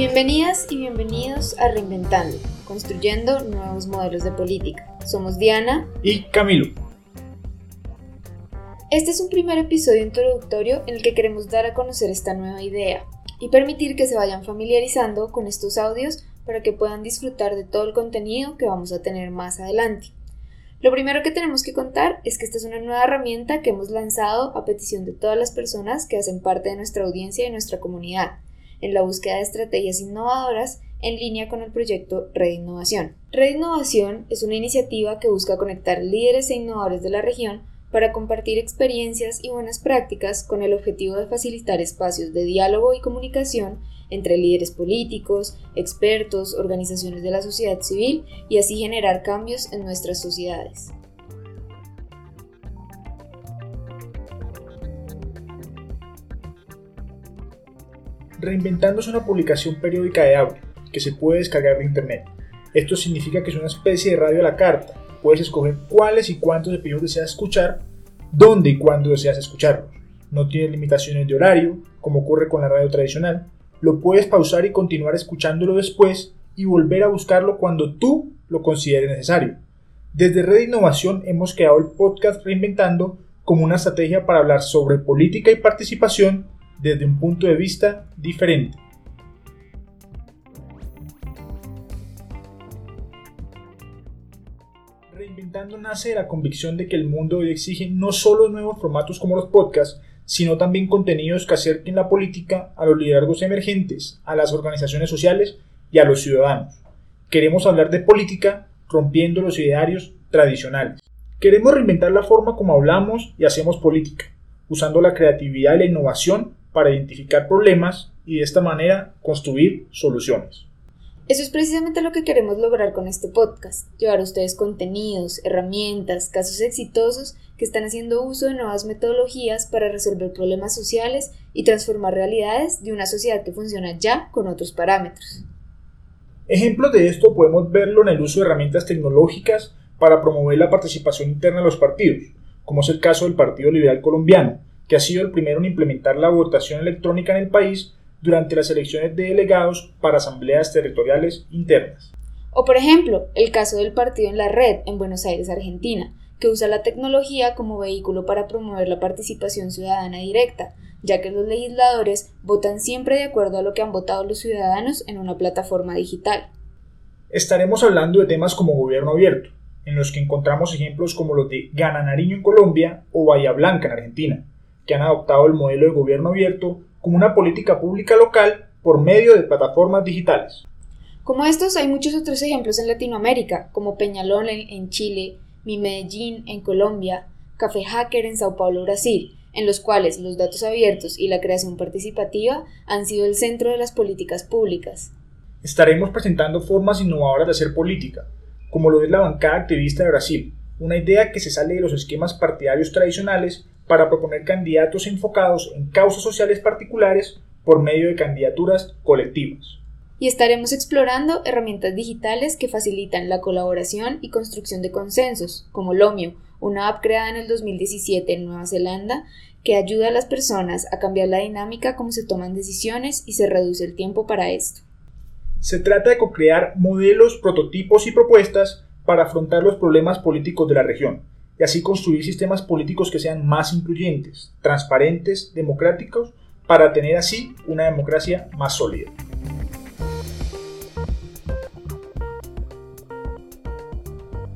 Bienvenidas y bienvenidos a Reinventando, construyendo nuevos modelos de política. Somos Diana y Camilo. Este es un primer episodio introductorio en el que queremos dar a conocer esta nueva idea y permitir que se vayan familiarizando con estos audios para que puedan disfrutar de todo el contenido que vamos a tener más adelante. Lo primero que tenemos que contar es que esta es una nueva herramienta que hemos lanzado a petición de todas las personas que hacen parte de nuestra audiencia y nuestra comunidad, en la búsqueda de estrategias innovadoras en línea con el proyecto Red Innovación. Red Innovación es una iniciativa que busca conectar líderes e innovadores de la región para compartir experiencias y buenas prácticas con el objetivo de facilitar espacios de diálogo y comunicación entre líderes políticos, expertos, organizaciones de la sociedad civil y así generar cambios en nuestras sociedades. Reinventando es una publicación periódica de audio que se puede descargar de internet. Esto significa que es una especie de radio a la carta. Puedes escoger cuáles y cuántos episodios deseas escuchar, dónde y cuándo deseas escucharlos. No tiene limitaciones de horario, como ocurre con la radio tradicional. Lo puedes pausar y continuar escuchándolo después y volver a buscarlo cuando tú lo consideres necesario. Desde Red Innovación hemos creado el podcast Reinventando como una estrategia para hablar sobre política y participación desde un punto de vista diferente. Reinventando nace la convicción de que el mundo hoy exige no solo nuevos formatos como los podcasts, sino también contenidos que acerquen la política a los liderazgos emergentes, a las organizaciones sociales y a los ciudadanos. Queremos hablar de política rompiendo los idearios tradicionales. Queremos reinventar la forma como hablamos y hacemos política, usando la creatividad y la innovación para identificar problemas y de esta manera construir soluciones. Eso es precisamente lo que queremos lograr con este podcast, llevar a ustedes contenidos, herramientas, casos exitosos que están haciendo uso de nuevas metodologías para resolver problemas sociales y transformar realidades de una sociedad que funciona ya con otros parámetros. Ejemplos de esto podemos verlo en el uso de herramientas tecnológicas para promover la participación interna de los partidos, como es el caso del Partido Liberal Colombiano, que ha sido el primero en implementar la votación electrónica en el país durante las elecciones de delegados para asambleas territoriales internas. O por ejemplo, el caso del partido en la red en Buenos Aires, Argentina, que usa la tecnología como vehículo para promover la participación ciudadana directa, ya que los legisladores votan siempre de acuerdo a lo que han votado los ciudadanos en una plataforma digital. Estaremos hablando de temas como gobierno abierto, en los que encontramos ejemplos como los de Gana Nariño en Colombia o Bahía Blanca en Argentina, que han adoptado el modelo de gobierno abierto como una política pública local por medio de plataformas digitales. Como estos hay muchos otros ejemplos en Latinoamérica, como Peñalón en Chile, Mi Medellín en Colombia, Café Hacker en Sao Paulo, Brasil, en los cuales los datos abiertos y la creación participativa han sido el centro de las políticas públicas. Estaremos presentando formas innovadoras de hacer política, como lo es la bancada activista de Brasil, una idea que se sale de los esquemas partidarios tradicionales para proponer candidatos enfocados en causas sociales particulares por medio de candidaturas colectivas. Y estaremos explorando herramientas digitales que facilitan la colaboración y construcción de consensos, como Lomio, una app creada en el 2017 en Nueva Zelanda que ayuda a las personas a cambiar la dinámica como se toman decisiones y se reduce el tiempo para esto. Se trata de co-crear modelos, prototipos y propuestas para afrontar los problemas políticos de la región, y así construir sistemas políticos que sean más incluyentes, transparentes, democráticos, para tener así una democracia más sólida.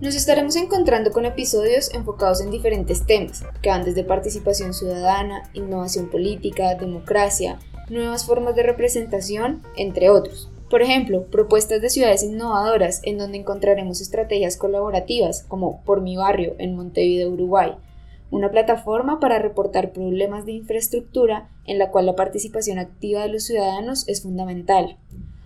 Nos estaremos encontrando con episodios enfocados en diferentes temas, que van desde participación ciudadana, innovación política, democracia, nuevas formas de representación, entre otros. Por ejemplo, propuestas de ciudades innovadoras en donde encontraremos estrategias colaborativas como Por mi barrio en Montevideo, Uruguay, una plataforma para reportar problemas de infraestructura en la cual la participación activa de los ciudadanos es fundamental.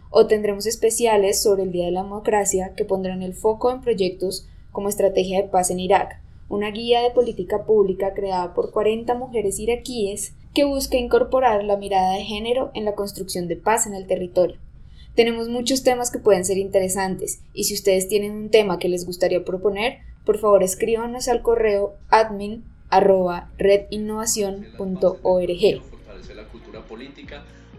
O tendremos especiales sobre el Día de la Democracia que pondrán el foco en proyectos como Estrategia de Paz en Irak, una guía de política pública creada por 40 mujeres iraquíes que busca incorporar la mirada de género en la construcción de paz en el territorio. Tenemos muchos temas que pueden ser interesantes y si ustedes tienen un tema que les gustaría proponer, por favor escríbanos al correo admin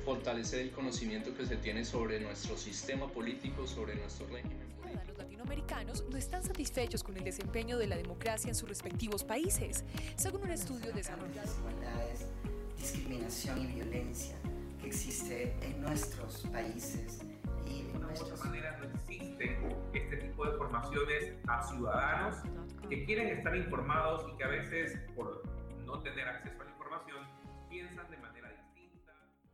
fortalecer el conocimiento que se tiene sobre nuestro sistema político, sobre nuestro régimen político. Los latinoamericanos no están satisfechos con el desempeño de la democracia en sus respectivos países, según un estudio desarrollado. Discriminación y violencia que existe en nuestros países y en De nuestros otra manera no existen este tipo de formaciones a ciudadanos que quieren estar informados y que a veces por no tener acceso a la información piensan de manera distinta.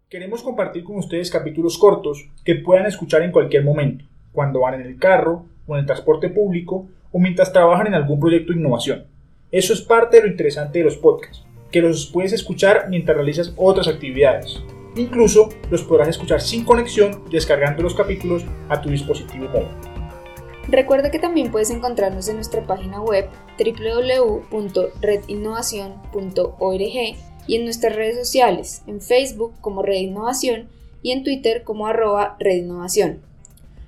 Queremos compartir con ustedes capítulos cortos que puedan escuchar en cualquier momento, cuando van en el carro o en el transporte público o mientras trabajan en algún proyecto de innovación. Eso es parte de lo interesante de los podcasts, que los puedes escuchar mientras realizas otras actividades. Incluso los podrás escuchar sin conexión descargando los capítulos a tu dispositivo móvil. Recuerda que también puedes encontrarnos en nuestra página web www.redinnovación.org y en nuestras redes sociales, en Facebook como Red Innovación y en Twitter como arroba Red Innovación.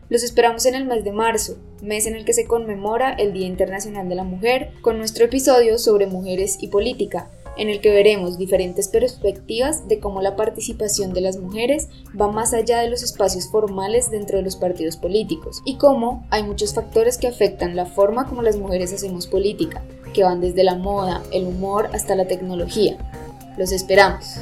Los esperamos en el mes de marzo, mes en el que se conmemora el Día Internacional de la Mujer, con nuestro episodio sobre mujeres y política, en el que veremos diferentes perspectivas de cómo la participación de las mujeres va más allá de los espacios formales dentro de los partidos políticos y cómo hay muchos factores que afectan la forma como las mujeres hacemos política, que van desde la moda, el humor hasta la tecnología. Los esperamos.